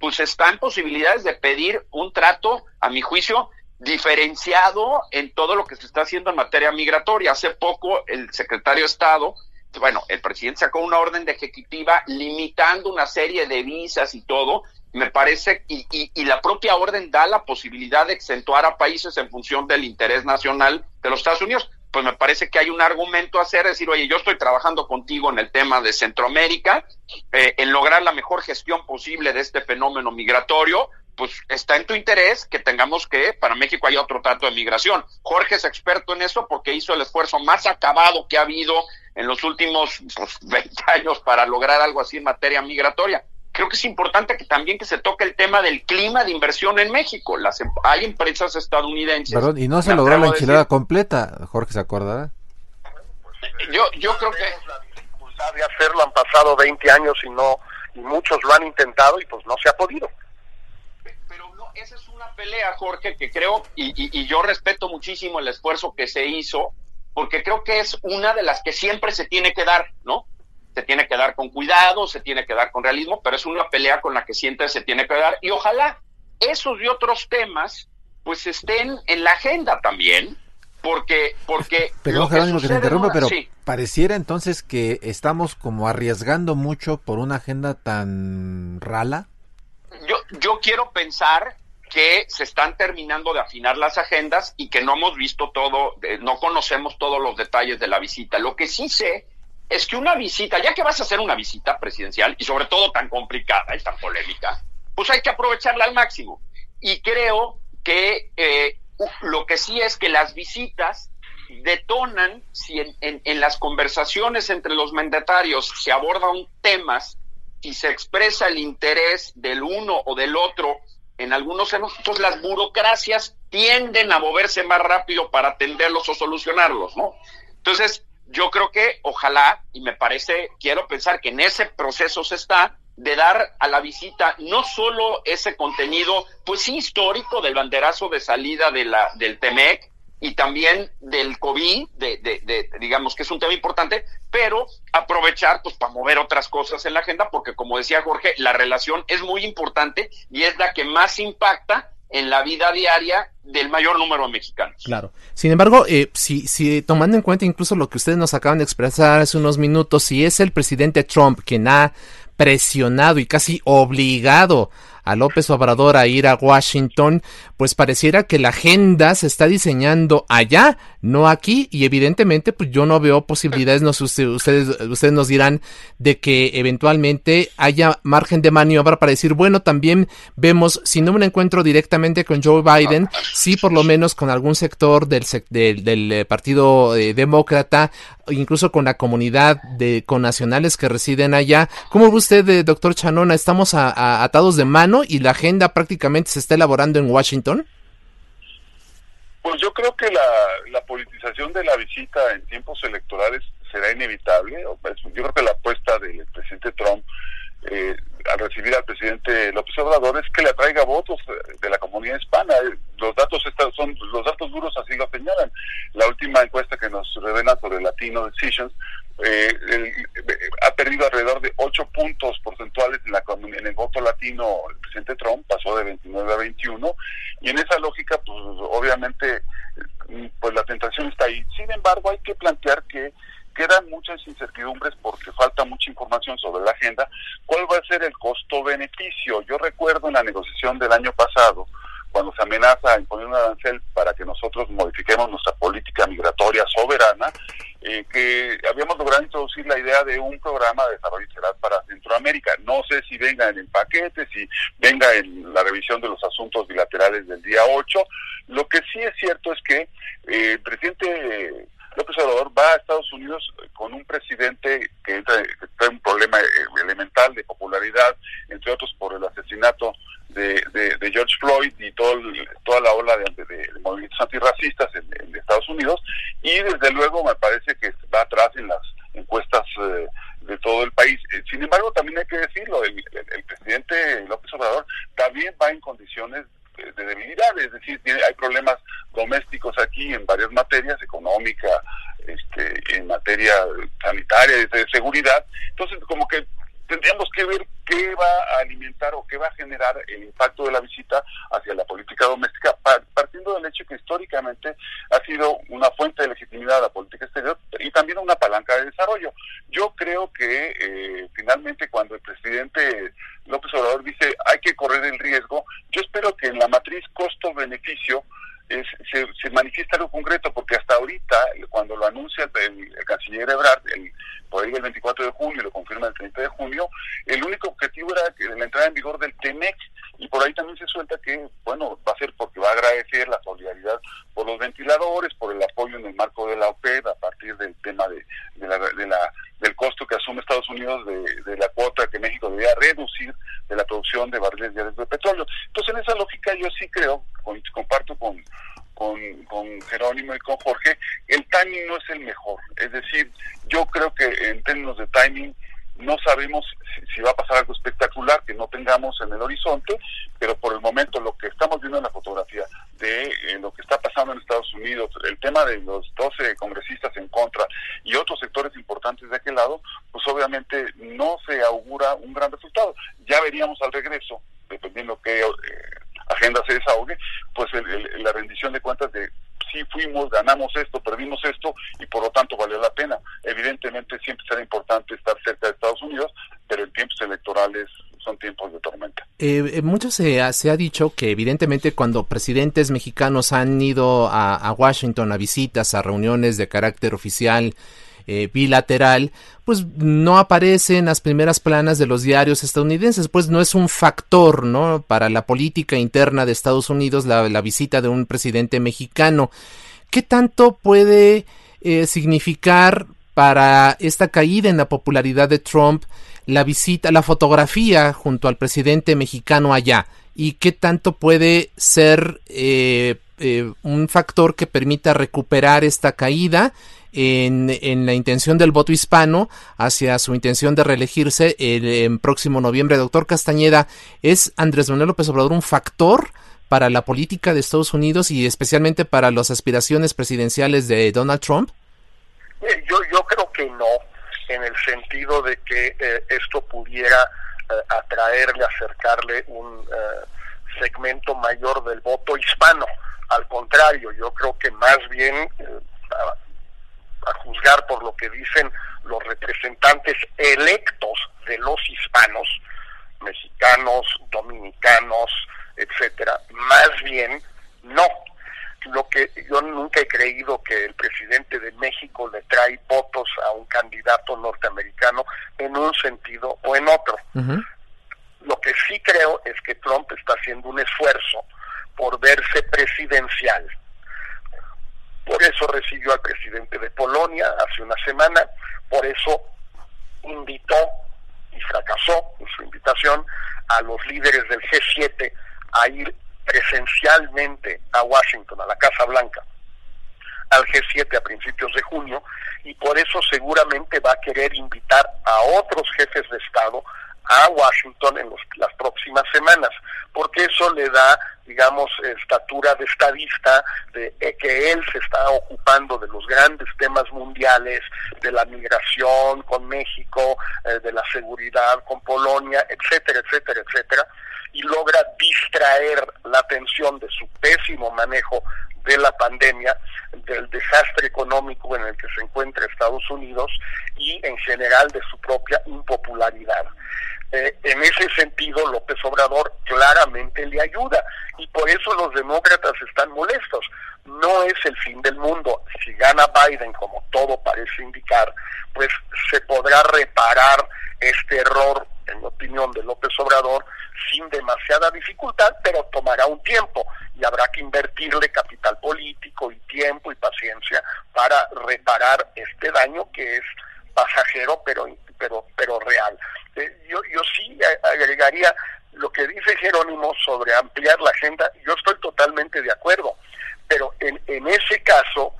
pues está en posibilidades de pedir un trato, a mi juicio, diferenciado en todo lo que se está haciendo en materia migratoria. Hace poco el secretario de Estado, bueno, el presidente sacó una orden de ejecutiva limitando una serie de visas y todo. Me parece, y, la propia orden da la posibilidad de exentuar a países en función del interés nacional de los Estados Unidos. Pues me parece que hay un argumento a hacer, decir, oye, yo estoy trabajando contigo en el tema de Centroamérica, eh, en lograr la mejor gestión posible de este fenómeno migratorio, pues está en tu interés que tengamos que para México haya otro trato de migración. Jorge es experto en eso porque hizo el esfuerzo más acabado que ha habido en los últimos 20 pues, <laughs> años para lograr algo así en materia migratoria. Creo que es importante que también que se toque el tema del clima de inversión en México. Las em, hay empresas estadounidenses. Perdón, y no se logró la enchilada completa, Jorge se acordará. Yo yo creo que la dificultad de hacerlo han pasado 20 años y no y muchos lo han intentado y pues no se ha podido esa es una pelea, Jorge, que creo, y, yo respeto muchísimo el esfuerzo que se hizo, porque creo que es una de las que siempre se tiene que dar, ¿no? Se tiene que dar con cuidado, se tiene que dar con realismo, pero es una pelea con la que siempre se tiene que dar, y ojalá esos y otros temas, pues estén en la agenda también, porque porque <laughs> pero Jerónimo que te interrumpa pero pareciera entonces que estamos como arriesgando mucho por una agenda tan rala. Yo yo quiero pensar que se están terminando de afinar las agendas y que no hemos visto todo, no conocemos todos los detalles de la visita. Lo que sí sé es que una visita, ya que vas a hacer una visita presidencial y sobre todo tan complicada y tan polémica, pues hay que aprovecharla al máximo. Y creo que eh, lo que sí es que las visitas detonan si en, en las conversaciones entre los mandatarios se abordan temas y se expresa el interés del uno o del otro en algunos entonces las burocracias tienden a moverse más rápido para atenderlos o solucionarlos, ¿no? Entonces, yo creo que ojalá, y me parece, quiero pensar que en ese proceso se está, de dar a la visita no solo ese contenido, pues histórico del banderazo de salida de la, del TEMEC, y también del COVID, de, de, digamos que es un tema importante, pero aprovechar pues para mover otras cosas en la agenda, porque como decía Jorge, la relación es muy importante y es la que más impacta en la vida diaria del mayor número de mexicanos. Claro. Sin embargo, eh, si, si tomando en cuenta incluso lo que ustedes nos acaban de expresar hace unos minutos, si es el presidente Trump quien ha presionado y casi obligado a López Obrador a ir a Washington, pues pareciera que la agenda se está diseñando allá, no aquí, y evidentemente pues yo no veo posibilidades, no ustedes, ustedes nos dirán, de que eventualmente haya margen de maniobra para decir, bueno, también vemos, si no un encuentro directamente con Joe Biden, sí por lo menos con algún sector del, del, eh, Partido eh, Demócrata, incluso con la comunidad de nacionales que residen allá. ¿Cómo ve usted, eh, doctor Chanona? ¿Estamos atados de mano? Y la agenda prácticamente se está elaborando en Washington? Pues yo creo que la, politización de la visita en tiempos electorales será inevitable. Yo creo que la apuesta del presidente Trump eh, al recibir al presidente López Obrador es que le atraiga votos de la comunidad hispana. Los datos son los datos duros así lo señalan. La última encuesta que nos revela sobre Latino Decisions eh, ha perdido alrededor de 8 puntos porcentuales en, la, en el voto latino. El presidente Trump pasó de 29 a 21 y en esa lógica, pues obviamente, pues la tentación está ahí. Sin embargo, hay que plantear que quedan muchas incertidumbres porque falta mucha información sobre la agenda. ¿Cuál va a ser el costo-beneficio? Yo recuerdo en la negociación del año pasado, cuando se amenaza a imponer un arancel para que nosotros modifiquemos nuestra política migratoria soberana, eh, que habíamos logrado introducir la idea de un programa de desarrollo integral para Centroamérica. No sé si venga en el paquete, si venga en la revisión de los asuntos bilaterales del día 8. Lo que sí es cierto es que eh, el presidente López Obrador va a Estados Unidos con un presidente que, entra, un problema eh, elemental de popularidad, entre otros por el asesinato de, George Floyd y todo toda la ola de, movimientos antirracistas en, Estados Unidos y desde luego me parece que va atrás en las encuestas eh, de todo el país. Eh, sin embargo, también hay que decirlo, el, presidente López Obrador también va en condiciones de debilidad, es decir, hay problemas domésticos aquí en varias materias, económica, este, en materia sanitaria, de seguridad. Entonces, como que tendríamos que ver qué va a alimentar o qué va a generar el impacto de la visita hacia la política doméstica, partiendo del hecho que históricamente ha sido una fuente de legitimidad de la política exterior y también una palanca de desarrollo. Yo creo que eh, finalmente cuando el presidente López Obrador dice hay que correr el riesgo, yo espero que en la matriz costo-beneficio se, se, manifiesta algo concreto, porque hasta ahorita, cuando lo anuncia el, canciller Ebrard, el, por ahí el 24 de junio, lo confirma el 30 de junio, el único objetivo era la entrada en vigor del TEMEC, y por ahí también se suelta que, bueno, va a ser porque va a agradecer la solidaridad por los ventiladores, por el apoyo en el marco de la OPED, a partir del tema de, de, la, de la, del costo que asume Estados Unidos de, de la cuota que México debía reducir de la producción de barriles diarios de petróleo. Entonces, en esa lógica yo sí creo, comparto con, con, con Jerónimo y con Jorge, el timing no es el mejor. Es decir, yo creo que en términos de timing no sabemos si, va a pasar algo espectacular que no tengamos en el horizonte, pero por el momento lo que estamos viendo en la fotografía de eh, lo que está pasando en Estados Unidos, el tema de los 12 congresistas en contra y otros sectores importantes de aquel lado, pues obviamente no se augura un gran resultado. Ya veríamos al regreso, dependiendo qué eh, agenda se desahogue, pues la rendición de cuentas de si fuimos, ganamos esto, perdimos esto y por lo tanto valió la pena. Evidentemente siempre será importante estar cerca de Estados Unidos, pero en tiempos electorales son tiempos de tormenta. Eh, eh mucho se ha, se ha dicho que evidentemente cuando presidentes mexicanos han ido a Washington a visitas, a reuniones de carácter oficial, eh, bilateral, pues no aparece en las primeras planas de los diarios estadounidenses, pues no es un factor, ¿no? Para la política interna de Estados Unidos la, visita de un presidente mexicano. ¿Qué tanto puede eh, significar para esta caída en la popularidad de Trump la visita, la fotografía junto al presidente mexicano allá? ¿Y qué tanto puede ser eh, un factor que permita recuperar esta caída en, en, la intención del voto hispano hacia su intención de reelegirse el, próximo noviembre. Doctor Castañeda, ¿es Andrés Manuel López Obrador un factor para la política de Estados Unidos y especialmente para las aspiraciones presidenciales de Donald Trump? Eh, yo, yo creo que no, en el sentido de que eh, esto pudiera eh, atraerle, acercarle un segmento mayor del voto hispano. Al contrario, yo creo que más bien a juzgar por lo que dicen los representantes electos de los hispanos, mexicanos, dominicanos, etcétera, más bien no. Lo que yo nunca he creído que el presidente de México le trae votos a un candidato norteamericano en un sentido o en otro. Lo que sí creo es que Trump está haciendo un esfuerzo por verse presidencial por eso recibió al presidente de Polonia hace una semana, por eso invitó y fracasó en su invitación a los líderes del G7 a ir presencialmente a Washington, a la Casa Blanca, al G7 a principios de junio, y por eso seguramente va a querer invitar a otros jefes de Estado a Washington en las próximas semanas, porque eso le da, digamos, estatura de estadista, de eh, que él se está ocupando de los grandes temas mundiales, de la migración con México, eh, de la seguridad con Polonia, etcétera, etcétera, etcétera, y logra distraer la atención de su pésimo manejo de la pandemia, del desastre económico en el que se encuentra Estados Unidos y en general de su propia impopularidad. Eh, en ese sentido, López Obrador claramente le ayuda y por eso los demócratas están molestos. No es el fin del mundo. Si gana Biden, como todo parece indicar, pues se podrá reparar este error, en opinión, de López Obrador sin demasiada dificultad, pero tomará un tiempo y habrá que invertirle capital político y tiempo y paciencia para reparar este daño que es pasajero pero pero pero real. Eh, yo, yo sí agregaría lo que dice Jerónimo sobre ampliar la agenda, yo estoy totalmente de acuerdo, pero en, en ese caso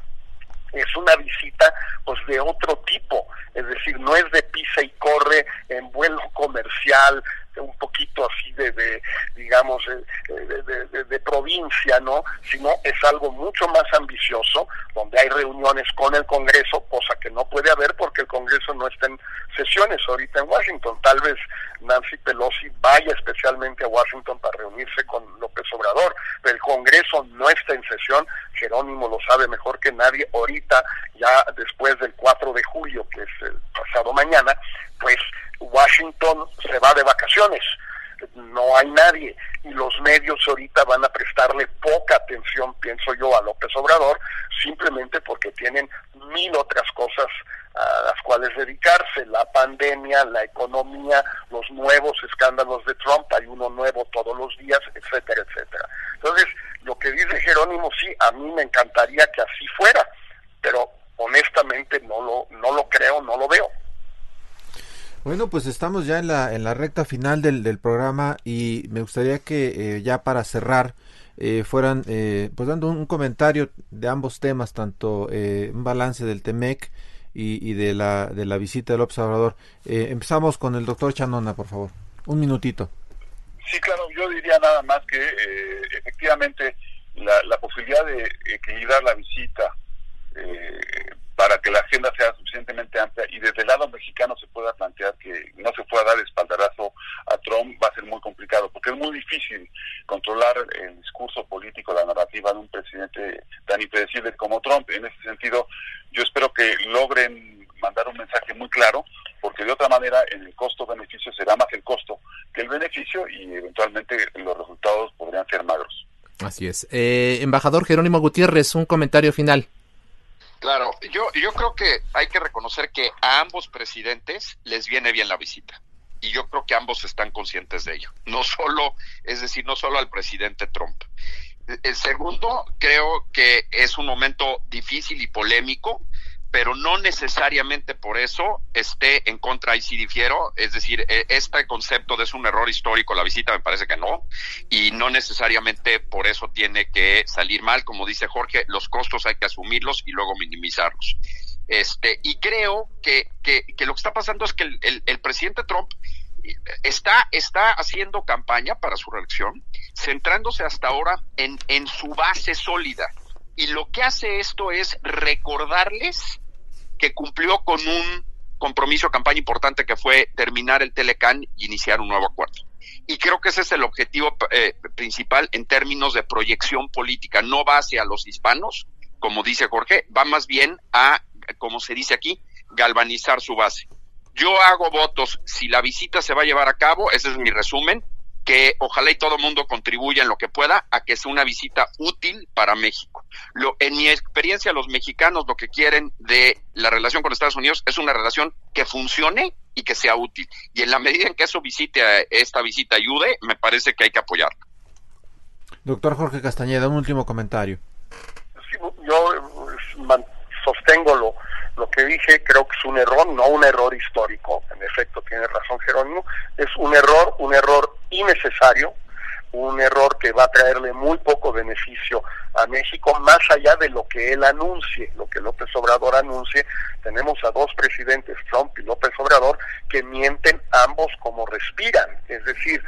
es una visita pues de otro tipo, es decir, no es de pisa y corre en vuelo comercial, un poquito así de, de digamos, de, de, provincia, ¿no? Sino es algo mucho más ambicioso, donde hay reuniones con el Congreso, cosa que no puede haber porque el Congreso no está en sesiones ahorita en Washington. Tal vez Nancy Pelosi vaya especialmente a Washington para reunirse con López Obrador, pero el Congreso no está en sesión, Jerónimo lo sabe mejor que nadie, ahorita, ya después del 4 de julio, que es el pasado mañana, pues Washington se va de vacaciones, no hay nadie y los medios ahorita van a prestarle poca atención, pienso yo, a López Obrador, simplemente porque tienen mil otras cosas a las cuales dedicarse, la pandemia, la economía, los nuevos escándalos de Trump, hay uno nuevo todos los días, etcétera, etcétera. Entonces, lo que dice Jerónimo, sí, a mí me encantaría que así fuera, pero honestamente no lo, no lo creo, no lo veo. Bueno, pues estamos ya en la, en la recta final del, del programa y me gustaría que eh, ya para cerrar eh, fueran eh, pues dando un comentario de ambos temas, tanto un balance del TEMEC y, de, la, de la visita del observador. empezamos con el doctor Chanona, por favor. Un minutito. Sí, claro, yo diría nada más que efectivamente la, la posibilidad de equilibrar la visita para que la agenda sea suficientemente amplia y desde el lado mexicano se pueda plantear que no se pueda dar espaldarazo a Trump va a ser muy complicado porque es muy difícil controlar el discurso político, la narrativa de un presidente tan impredecible como Trump. En ese sentido, yo espero que logren mandar un mensaje muy claro porque de otra manera en el costo-beneficio será más el costo que el beneficio y eventualmente los resultados podrían ser magros. Así es. Eh, embajador Jerónimo Gutiérrez, un comentario final. Claro, yo, yo creo que hay que reconocer que a ambos presidentes les viene bien la visita. Y yo creo que ambos están conscientes de ello. No solo, es decir, no solo al presidente Trump. El segundo, creo que es un momento difícil y polémico pero no necesariamente por eso esté en contra y si difiero, es decir, e, este concepto de es un error histórico la visita me parece que no y no necesariamente por eso tiene que salir mal, como dice Jorge, los costos hay que asumirlos y luego minimizarlos. Este, y creo que, que, lo que está pasando es que el, el, presidente Trump está, está haciendo campaña para su reelección, centrándose hasta ahora en, en su base sólida. Y lo que hace esto es recordarles que cumplió con un compromiso, campaña importante que fue terminar el Telecan y iniciar un nuevo acuerdo. Y creo que ese es el objetivo eh, principal en términos de proyección política. No va hacia los hispanos, como dice Jorge, va más bien a, como se dice aquí, galvanizar su base. Yo hago votos si la visita se va a llevar a cabo, ese es mi resumen, que ojalá y todo el mundo contribuya en lo que pueda a que sea una visita útil para México. Lo, en mi experiencia, los mexicanos lo que quieren de la relación con Estados Unidos es una relación que funcione y que sea útil. Y en la medida en que eso visite, esta visita ayude, me parece que hay que apoyarla. Doctor Jorge Castañeda, un último comentario. yo eh, sostengo lo, lo que dije creo que es un error, no un error histórico, en efecto tiene razón Jerónimo, es un error, un error innecesario, un error que va a traerle muy poco beneficio a México, más allá de lo que él anuncie, lo que López Obrador anuncie. Tenemos a dos presidentes, Trump y López Obrador, que mienten ambos como respiran, es decir,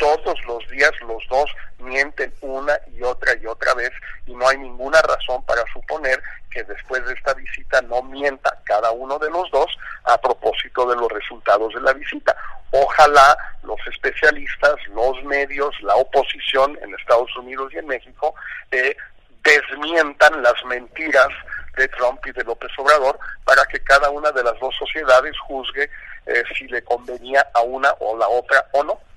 todos los días los dos mienten una y otra y otra vez y no hay ninguna razón para suponer que después de esta visita no mienta cada uno de los dos a propósito de los resultados de la visita. Ojalá los especialistas, los medios, la oposición en Estados Unidos y en México eh, desmientan las mentiras de Trump y de López Obrador para que cada una de las dos sociedades juzgue eh, si le convenía a una o la otra o no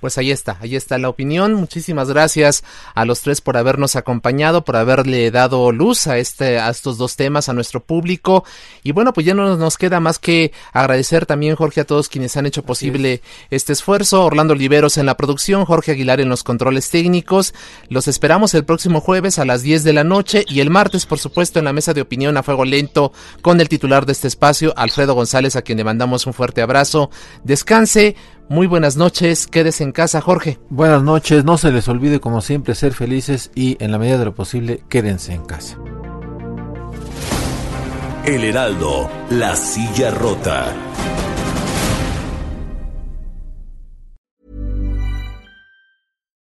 pues ahí está, ahí está la opinión. Muchísimas gracias a los tres por habernos acompañado, por haberle dado luz a este, a estos dos temas a nuestro público. Y bueno, pues ya no nos queda más que agradecer también, Jorge, a todos quienes han hecho posible este esfuerzo. Orlando Oliveros en la producción, Jorge Aguilar en los controles técnicos. Los esperamos el próximo jueves a las 10 de la noche y el martes, por supuesto, en la mesa de opinión a fuego lento con el titular de este espacio, Alfredo González, a quien le mandamos un fuerte abrazo. Descanse. Muy buenas noches, quédese en casa, Jorge. Buenas noches, no se les olvide como siempre ser felices y en la medida de lo posible quédense en casa. El Heraldo, la silla rota.